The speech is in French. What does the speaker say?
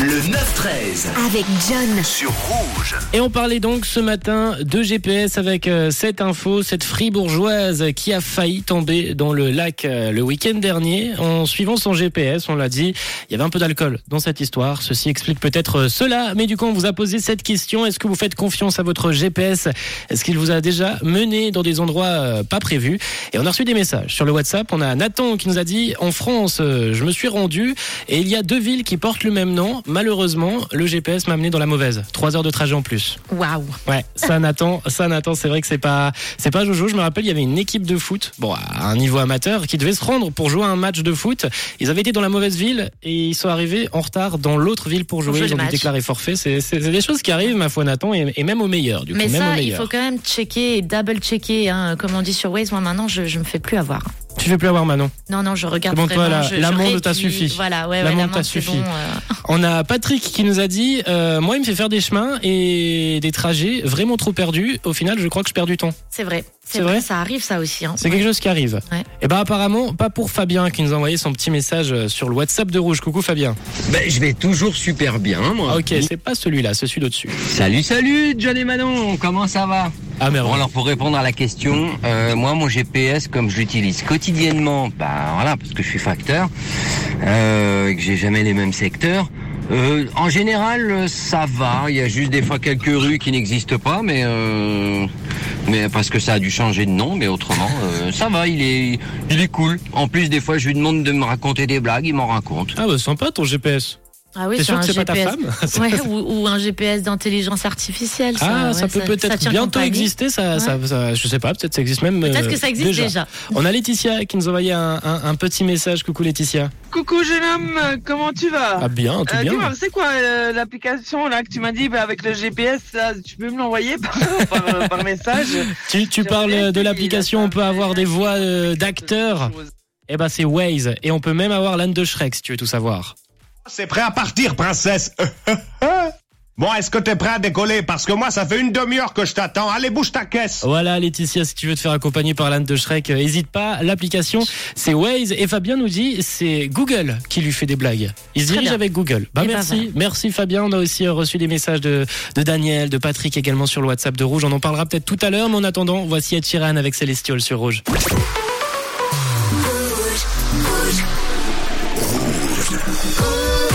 Le 9-13 avec John. sur Rouge. Et on parlait donc ce matin de GPS avec euh, cette info, cette fribourgeoise qui a failli tomber dans le lac euh, le week-end dernier en suivant son GPS. On l'a dit, il y avait un peu d'alcool dans cette histoire. Ceci explique peut-être euh, cela. Mais du coup, on vous a posé cette question. Est-ce que vous faites confiance à votre GPS Est-ce qu'il vous a déjà mené dans des endroits pas prévus? Et on a reçu des messages sur le WhatsApp. On a Nathan qui nous a dit, en France, je me suis rendu et il y a deux villes qui portent le même nom. Malheureusement, le GPS m'a amené dans la mauvaise. Trois heures de trajet en plus. Waouh. Ouais, ça Nathan, ça Nathan, c'est vrai que c'est pas c'est pas Jojo, je me rappelle, il y avait une équipe de foot, bon, à un niveau amateur qui devait se rendre pour jouer un match de foot. Ils avaient été dans la mauvaise ville et ils sont arrivés en retard dans l'autre ville pour jouer, ils ont dû déclarer forfait. C'est des choses qui arrivent ma foi Nathan et, et même au meilleur du Mais coup, même au ça, il faut quand même checker et double checker, hein, comme on dit sur Waze. Moi maintenant, je, je me fais plus avoir. Tu veux plus avoir Manon. Non, non, je regarde C'est bon, toi, vraiment. la- je, t'a suffi. Voilà, ouais, ouais, l'amende, t'a suffi. bon, euh. On a Patrick qui nous a dit euh, moi il me fait faire des chemins et des trajets vraiment trop perdus. Au final, je crois que je perds du temps. C'est vrai. C'est vrai vrai, ça arrive ça aussi. Hein. C'est quelque chose qui arrive. Ouais. Et ben apparemment pas pour Fabien qui nous a envoyé son petit message euh, sur le WhatsApp de Rouge. Coucou Fabien. Ben, je vais toujours super bien, moi. Ah, ok, c'est pas celui-là, c'est celui d'au-dessus. Salut, salut, John et Manon, comment ça va? Ah Bon, merde. alors pour répondre à la question, euh, moi, mon GPS, comme je l'utilise quotidiennement, bah voilà, parce que je suis facteur, euh, et que j'ai jamais les mêmes secteurs. Euh, en général, euh, ça va. Il y a juste des fois quelques rues qui n'existent pas, mais euh, mais parce que ça a dû changer de nom. Mais autrement, euh, ça va. Il est il est cool. En plus, des fois, je lui demande de me raconter des blagues, il m'en raconte. Ah bah sympa ton GPS. Ah oui, T'es sûr un que c'est pas ta GPS. femme Ouais, ou, ou un GPS d'intelligence artificielle. Ça, Ah, ouais, ça peut peut-être bientôt compagnie. exister, ça, ça, ça- je sais pas, peut-être ça existe même. Peut-être euh, que ça existe déjà. On a Laetitia qui nous a envoyé un, un- un petit message. Coucou Laetitia. Coucou jeune homme, comment tu vas? Ah bien, tout Euh, bien. dis-moi, c'est quoi euh, l'application là que tu m'as dit bah, avec le GPS là, Tu peux me l'envoyer par, par, euh, par message? Tu, tu parles de l'application, on peut avoir des voix euh, d'acteurs. Eh ben c'est Waze et on peut même avoir l'âne de Shrek si tu veux tout savoir. C'est prêt à partir, princesse. bon, est-ce que t'es prêt à décoller? Parce que moi, ça fait une demi-heure que je t'attends. Allez, bouge ta caisse. Voilà Laetitia, si tu veux te faire accompagner par l'âne de Shrek, euh, hésite pas. L'application c'est Waze et Fabien nous dit c'est Google qui lui fait des blagues. Il se dirige avec Google. Bah Eh ben merci, merci Fabien. On a aussi euh, reçu des messages de, de Daniel, de Patrick également sur le WhatsApp de Rouge. On en parlera peut-être tout à l'heure, mais en attendant, voici Ed Sheeran avec Celestial sur Rouge. Ooh.